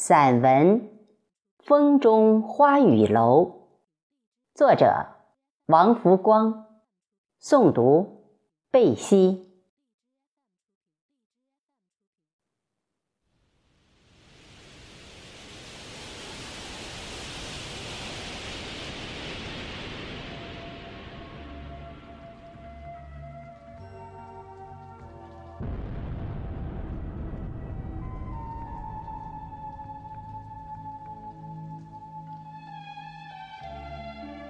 散文《风中花雨楼》，作者王福光，诵读贝西。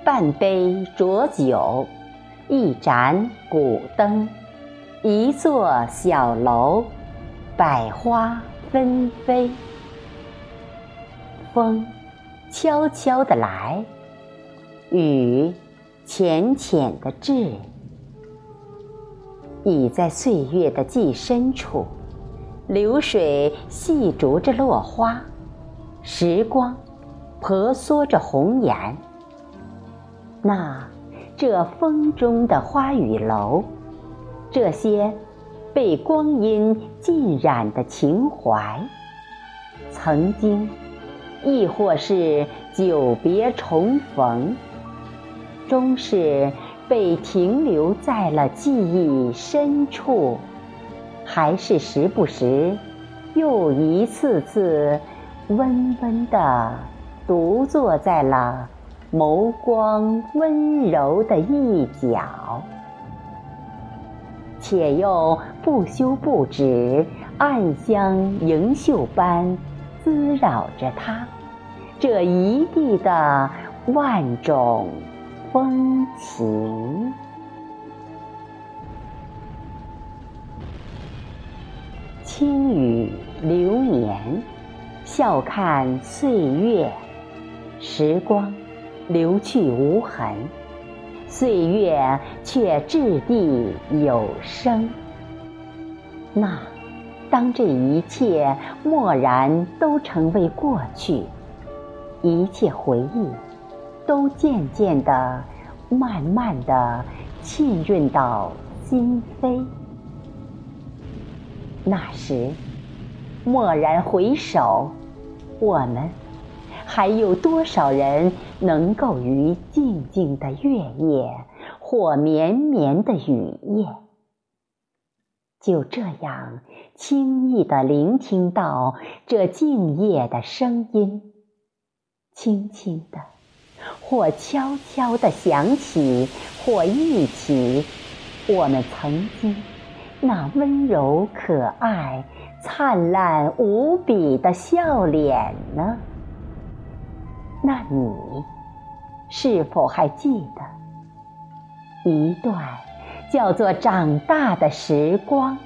半杯浊酒，一盏古灯，一座小楼，百花纷飞。风悄悄地来，雨浅浅地至。倚在岁月的既深处，流水细逐着落花，时光婆娑着红颜。那，这风中的花雨楼，这些被光阴浸染的情怀，曾经，亦或是久别重逢，终是被停留在了记忆深处，还是时不时又一次次温温的独坐在了。眸光温柔的一角，且又不休不止，暗香盈袖般滋扰着他这一地的万种风情。轻语流年，笑看岁月，时光。流去无痕，岁月却掷地有声。那，当这一切蓦然都成为过去，一切回忆都渐渐的、慢慢的浸润到心扉，那时，蓦然回首，我们。还有多少人能够于静静的月夜或绵绵的雨夜，就这样轻易地聆听到这静夜的声音，轻轻的，或悄悄地响起，或忆起我们曾经。那温柔可爱、灿烂无比的笑脸呢？那你是否还记得一段叫做长大的时光，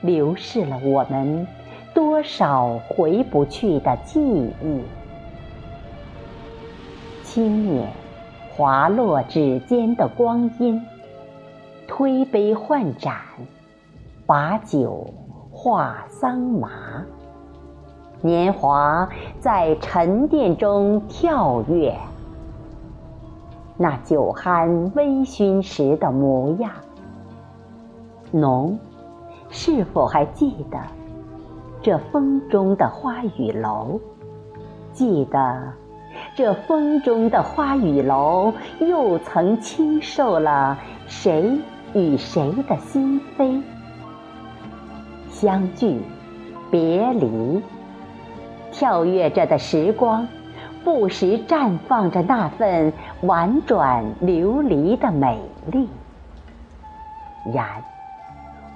流逝了我们多少回不去的记忆？轻捻滑落指尖的光阴，推杯换盏，把酒话桑麻。年华在沉淀中跳跃，那酒酣微醺时的模样。侬，是否还记得这风中的花雨楼？记得这风中的花雨楼，又曾倾受了谁与谁的心扉？相聚，别离。跳跃着的时光，不时绽放着那份婉转流离的美丽。然，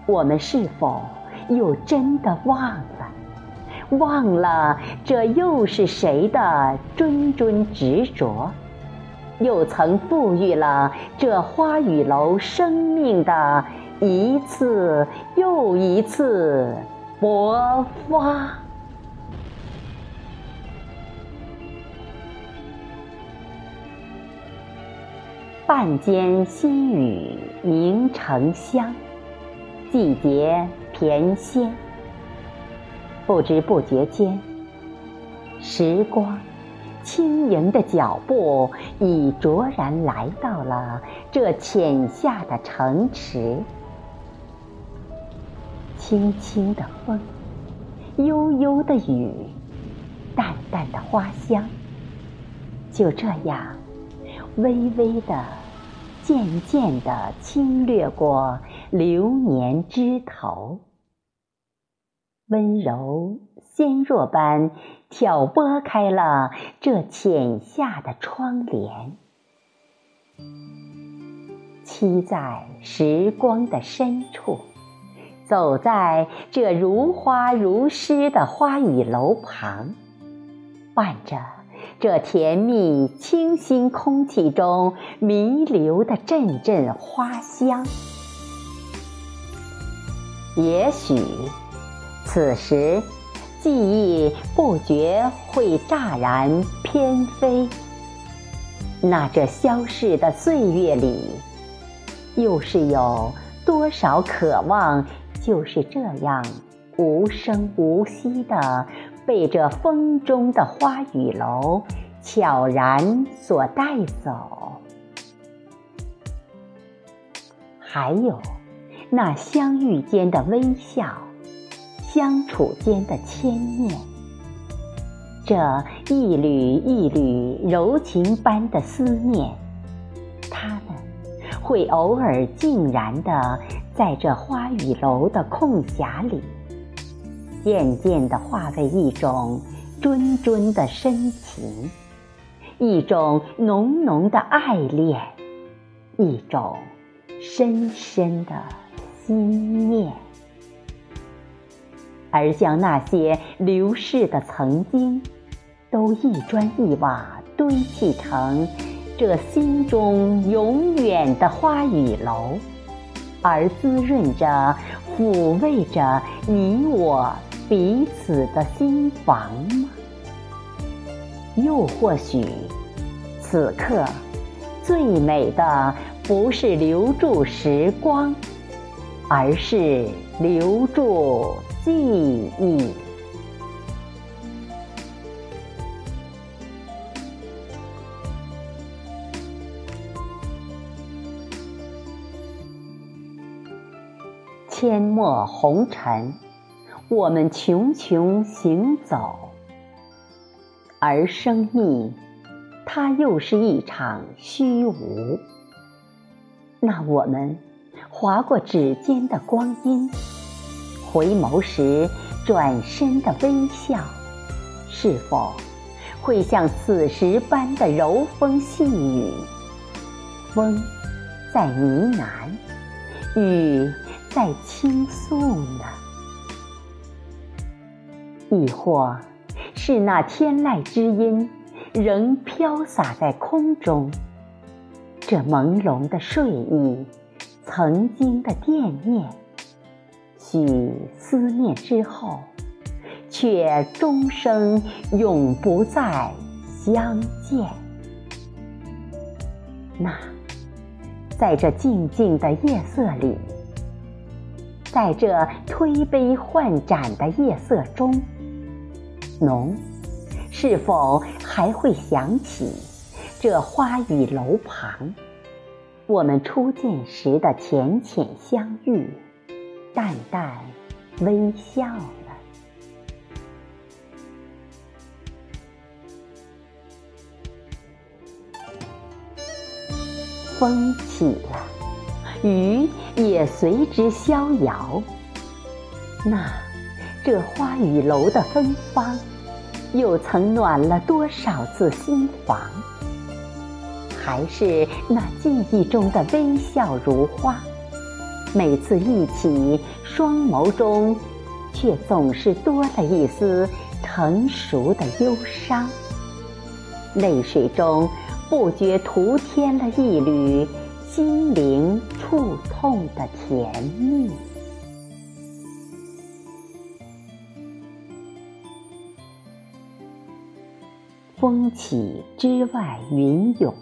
我们是否又真的忘了？忘了这又是谁的谆谆执着？又曾赋予了这花雨楼生命的一次又一次勃发？半间新雨凝成香，季节翩跹。不知不觉间，时光轻盈的脚步已卓然来到了这浅夏的城池。轻轻的风，悠悠的雨，淡淡的花香，就这样，微微的、渐渐的侵略过流年枝头，温柔纤弱般挑拨开了这浅夏的窗帘。栖在时光的深处，走在这如花如诗的花雨楼旁，伴着这甜蜜清新空气中弥留的阵阵花香。也许，此时记忆不觉会乍然偏飞，那这消逝的岁月里。又是有多少渴望，就是这样无声无息的被这风中的花雨楼悄然所带走？还有那相遇间的微笑，相处间的牵念，这一缕一缕柔情般的思念，他们。会偶尔静然地在这花雨楼的空暇里，渐渐地化为一种谆谆的深情，一种浓浓的爱恋，一种深深的心念，而将那些流逝的曾经，都一砖一瓦堆砌成。这心中永远的花雨楼，而滋润着、抚慰着你我彼此的心房吗？又或许，此刻最美的不是留住时光，而是留住记忆。阡陌红尘，我们穷穷行走，而生命，它又是一场虚无。那我们划过指尖的光阴，回眸时转身的微笑，是否会像此时般的柔风细雨？风在呢喃，雨。在倾诉呢，亦或是那天籁之音仍飘洒在空中？这朦胧的睡意，曾经的惦念，许思念之后，却终生永不再相见。那，在这静静的夜色里。在这推杯换盏的夜色中，侬是否还会想起这花雨楼旁，我们初见时的浅浅相遇，淡淡微笑了？风起了。雨也随之逍遥。那这花雨楼的芬芳，又曾暖了多少次心房？还是那记忆中的微笑如花，每次一起，双眸中却总是多了一丝成熟的忧伤，泪水中不觉徒添了一缕。心灵触痛的甜蜜。风起之外云涌，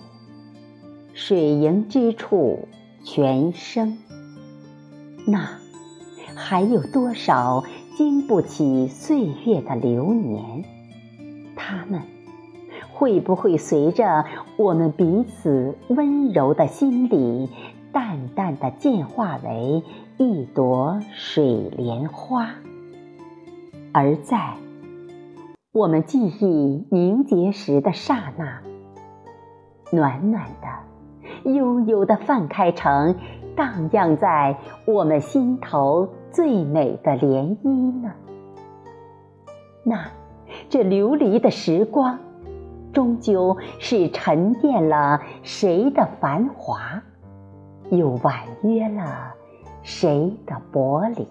水盈之处泉生。那还有多少经不起岁月的流年？他们。会不会随着我们彼此温柔的心里，淡淡的进化为一朵水莲花，而在我们记忆凝结时的刹那，暖暖的、悠悠的泛开成荡漾在我们心头最美的涟漪呢？那，这流离的时光，终究是沉淀了谁的繁华，又婉约了谁的薄凉？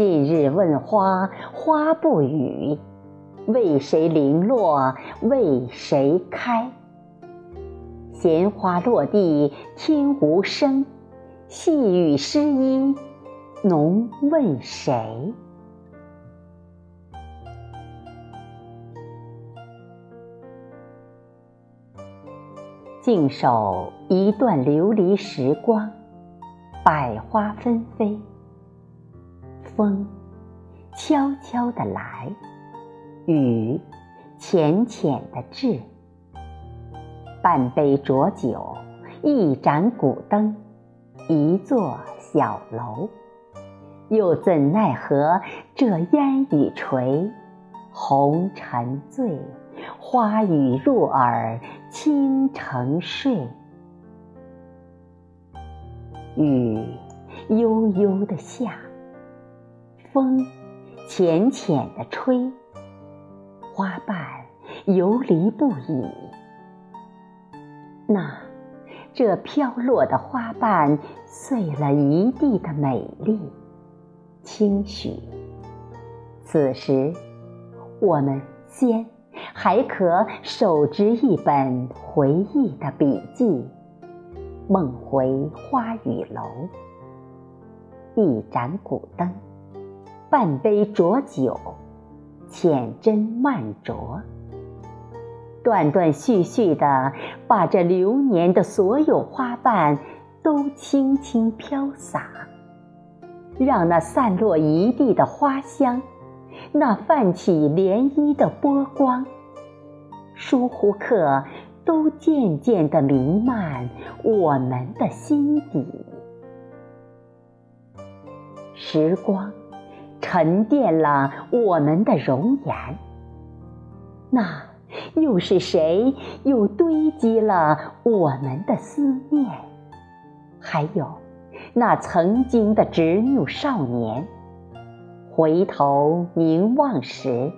近日问花，花不语，为谁零落，为谁开？闲花落地听无声，细雨湿衣浓问谁？静守一段流离时光，百花纷飞，风悄悄地来，雨浅浅地至。半杯浊酒，一盏古灯，一座小楼，又怎奈何这烟雨垂，红尘醉。花雨入耳，倾城睡。雨悠悠的下，风浅浅的吹，花瓣游离不已。那这飘落的花瓣，碎了一地的美丽，轻许。此时，我们先。还可手执一本回忆的笔记，梦回花雨楼。一盏古灯，半杯浊酒，浅斟慢酌，断断续续的把这流年的所有花瓣都轻轻飘洒，让那散落一地的花香。那泛起涟漪的波光，疏忽刻都渐渐地弥漫我们的心底。时光沉淀了我们的容颜，那又是谁又堆积了我们的思念？还有那曾经的执拗少年。回头凝望时，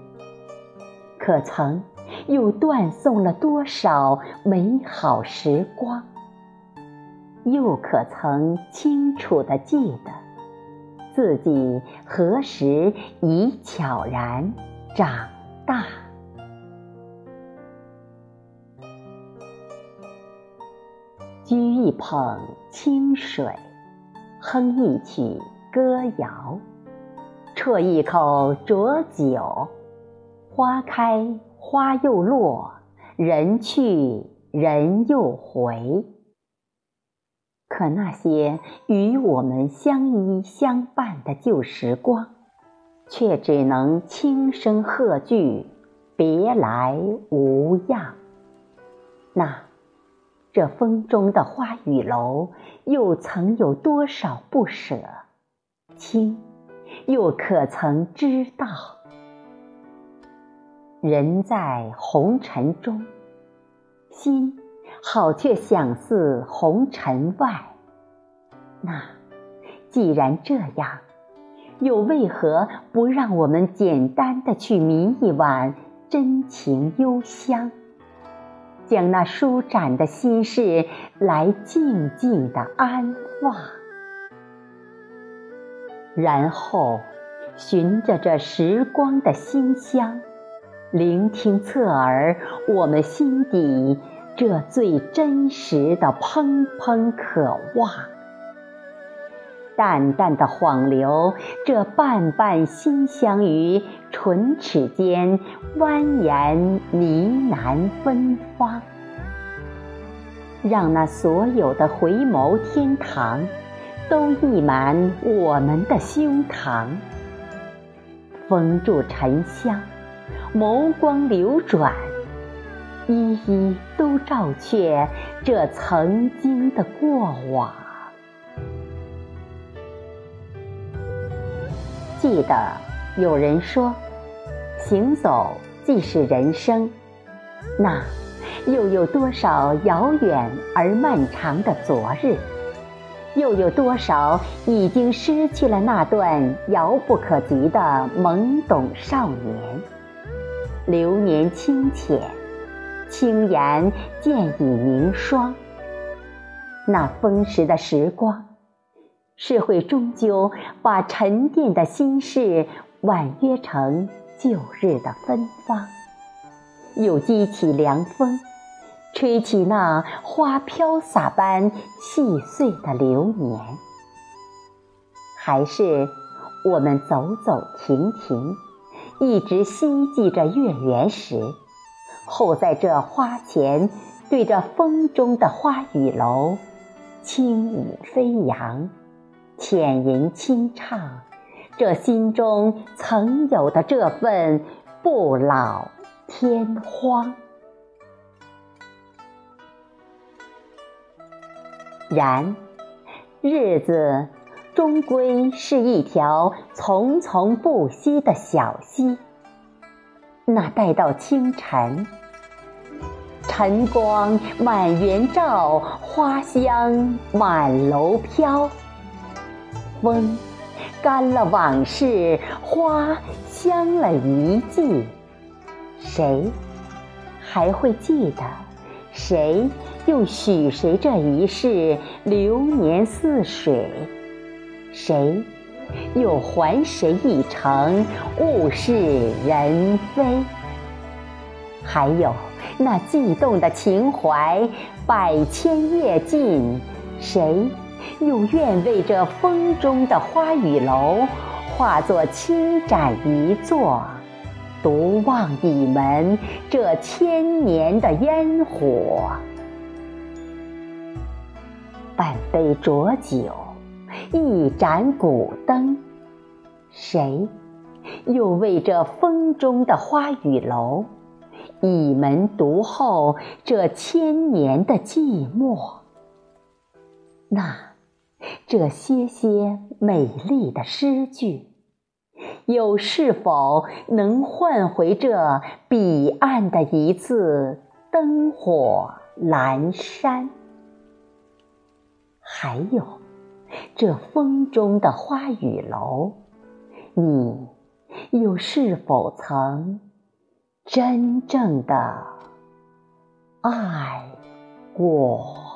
可曾又断送了多少美好时光？又可曾清楚地记得，自己何时已悄然长大？掬一捧清水，哼一曲歌谣。啜一口浊酒，花开花又落，人去人又回。可那些与我们相依相伴的旧时光，却只能轻声贺句：“别来无恙。”那这风中的花雨楼，又曾有多少不舍？亲。又可曾知道，人在红尘中，心好却想似红尘外。那既然这样，又为何不让我们简单的去抿一碗真情幽香，将那舒展的心事来静静的安放？然后，循着这时光的馨香，聆听侧耳我们心底这最真实的怦怦渴望。淡淡的晃流这瓣瓣馨香于唇齿间，蜿蜒呢喃芬芳，让那所有的回眸天堂。都溢满我们的胸膛，封住沉香，眸光流转，一一都照却这曾经的过往。记得有人说，行走即是人生。那又有多少遥远而漫长的昨日？又有多少已经失去了那段遥不可及的懵懂少年？流年清浅，轻言渐已凝霜。那风蚀的时光，是会终究把沉淀的心事。婉约成旧日的芬芳，又激起凉风，吹起那花飘洒般细碎的流年。还是我们走走停停，一直希冀着月圆时，候在这花前，对着风中的花雨楼，轻舞飞扬，浅吟轻唱。这心中曾有的这份不老天荒，然日子终归是一条从从不息的小溪。那待到清晨，晨光满园照，花香满楼飘，风。干了往事，花香了一季，谁还会记得？谁又许谁这一世流年似水？谁又还谁一程物是人非？还有那悸动的情怀，百千夜尽，谁？又愿为这风中的花雨楼，化作轻盏一座，独望倚门这千年的烟火。半杯浊酒，一盏古灯，谁又为这风中的花雨楼，倚门独候这千年的寂寞？那。这些些美丽的诗句，又是否能换回这彼岸的一次灯火阑珊？还有这风中的花雨楼，你又是否曾真正的爱过？